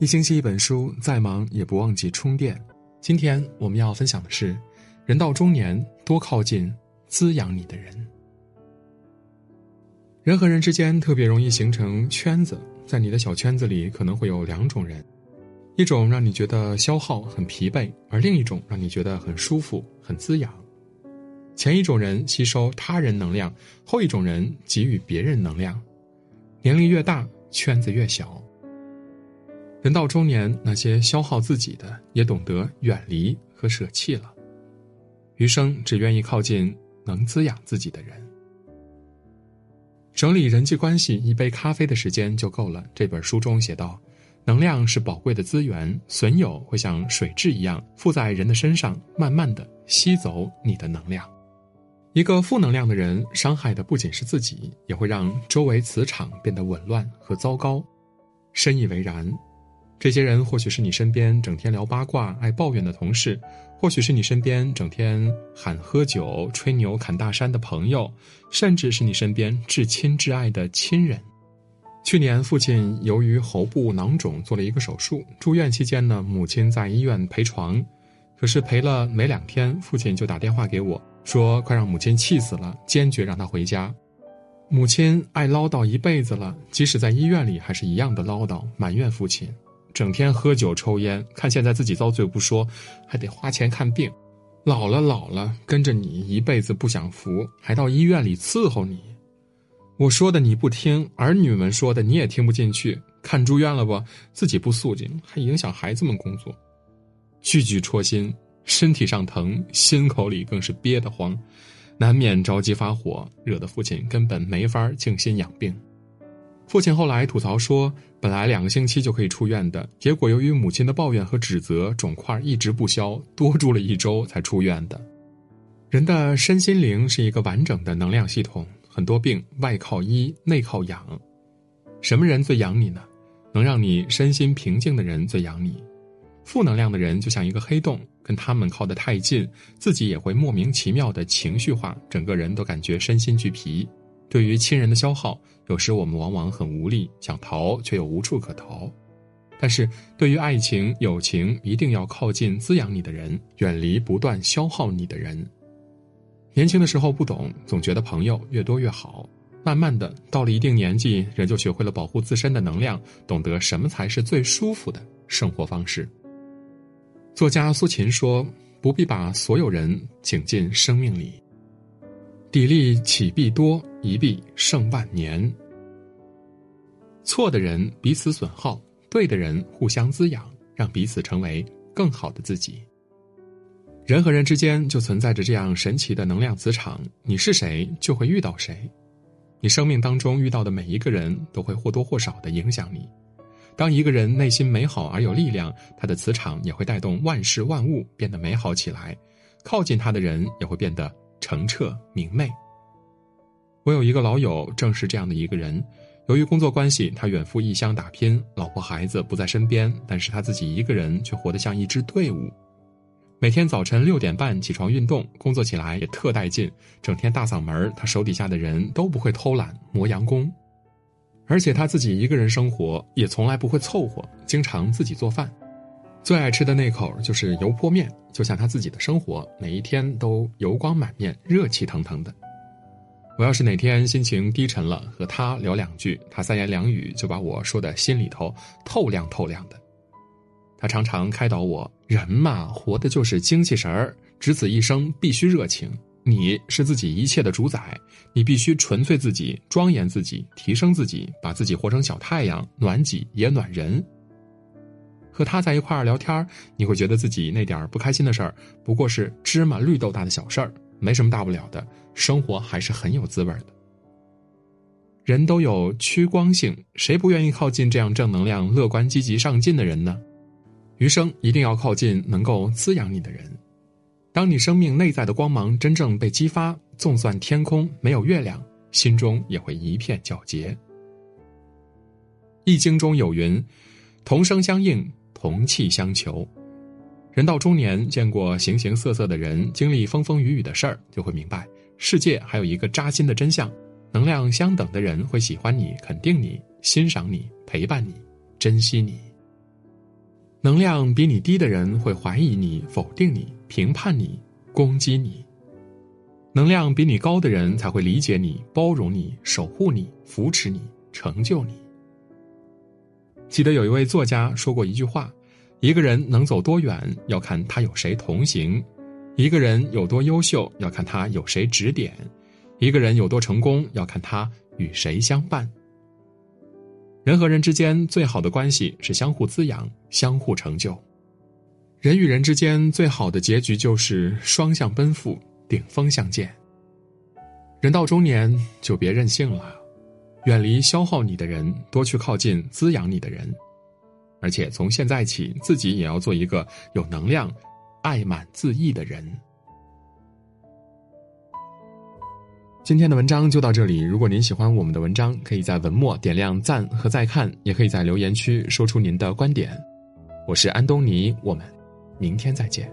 一星期一本书，再忙也不忘记充电。今天我们要分享的是：人到中年，多靠近滋养你的人。人和人之间特别容易形成圈子，在你的小圈子里可能会有两种人，一种让你觉得消耗很疲惫，而另一种让你觉得很舒服很滋养。前一种人吸收他人能量，后一种人给予别人能量。年龄越大，圈子越小。人到中年，那些消耗自己的，也懂得远离和舍弃了，余生只愿意靠近能滋养自己的人。整理人际关系，一杯咖啡的时间就够了。这本书中写道：“能量是宝贵的资源，损友会像水蛭一样附在人的身上，慢慢的吸走你的能量。一个负能量的人，伤害的不仅是自己，也会让周围磁场变得紊乱和糟糕。深以为然。”这些人或许是你身边整天聊八卦、爱抱怨的同事，或许是你身边整天喊喝酒、吹牛、侃大山的朋友，甚至是你身边至亲至爱的亲人。去年，父亲由于喉部囊肿做了一个手术，住院期间呢，母亲在医院陪床，可是陪了没两天，父亲就打电话给我说：“快让母亲气死了，坚决让她回家。”母亲爱唠叨一辈子了，即使在医院里还是一样的唠叨，埋怨父亲。整天喝酒抽烟，看现在自己遭罪不说，还得花钱看病，老了老了，跟着你一辈子不享福，还到医院里伺候你。我说的你不听，儿女们说的你也听不进去，看住院了不？自己不肃静，还影响孩子们工作，句句戳心，身体上疼，心口里更是憋得慌，难免着急发火，惹得父亲根本没法静心养病。父亲后来吐槽说，本来两个星期就可以出院的，结果由于母亲的抱怨和指责，肿块一直不消，多住了一周才出院的。人的身心灵是一个完整的能量系统，很多病外靠医，内靠养。什么人最养你呢？能让你身心平静的人最养你。负能量的人就像一个黑洞，跟他们靠得太近，自己也会莫名其妙的情绪化，整个人都感觉身心俱疲。对于亲人的消耗，有时我们往往很无力，想逃却又无处可逃。但是对于爱情、友情，一定要靠近滋养你的人，远离不断消耗你的人。年轻的时候不懂，总觉得朋友越多越好。慢慢的，到了一定年纪，人就学会了保护自身的能量，懂得什么才是最舒服的生活方式。作家苏秦说：“不必把所有人请进生命里。”砥砺起必多，一必胜万年。错的人彼此损耗，对的人互相滋养，让彼此成为更好的自己。人和人之间就存在着这样神奇的能量磁场，你是谁就会遇到谁。你生命当中遇到的每一个人都会或多或少的影响你。当一个人内心美好而有力量，他的磁场也会带动万事万物变得美好起来，靠近他的人也会变得。澄澈明媚。我有一个老友，正是这样的一个人。由于工作关系，他远赴异乡打拼，老婆孩子不在身边，但是他自己一个人却活得像一支队伍。每天早晨六点半起床运动，工作起来也特带劲，整天大嗓门他手底下的人都不会偷懒磨洋工，而且他自己一个人生活也从来不会凑合，经常自己做饭。最爱吃的那口就是油泼面，就像他自己的生活，每一天都油光满面、热气腾腾的。我要是哪天心情低沉了，和他聊两句，他三言两语就把我说的心里头透亮透亮的。他常常开导我：人嘛，活的就是精气神儿，只此一生必须热情。你是自己一切的主宰，你必须纯粹自己、庄严自己、提升自己，把自己活成小太阳，暖己也暖人。和他在一块儿聊天你会觉得自己那点儿不开心的事儿，不过是芝麻绿豆大的小事儿，没什么大不了的，生活还是很有滋味的。人都有趋光性，谁不愿意靠近这样正能量、乐观、积极、上进的人呢？余生一定要靠近能够滋养你的人。当你生命内在的光芒真正被激发，纵算天空没有月亮，心中也会一片皎洁。易经中有云：“同声相应。”同气相求，人到中年，见过形形色色的人，经历风风雨雨的事儿，就会明白，世界还有一个扎心的真相：能量相等的人会喜欢你、肯定你、欣赏你、陪伴你、珍惜你。能量比你低的人会怀疑你、否定你、评判你、攻击你；能量比你高的人才会理解你、包容你、守护你、扶持你、成就你。记得有一位作家说过一句话：“一个人能走多远，要看他有谁同行；一个人有多优秀，要看他有谁指点；一个人有多成功，要看他与谁相伴。”人和人之间最好的关系是相互滋养、相互成就。人与人之间最好的结局就是双向奔赴、顶峰相见。人到中年就别任性了，远离消耗你的人，多去靠近滋养你的人。而且从现在起，自己也要做一个有能量、爱满自溢的人。今天的文章就到这里。如果您喜欢我们的文章，可以在文末点亮赞和再看，也可以在留言区说出您的观点。我是安东尼，我们明天再见。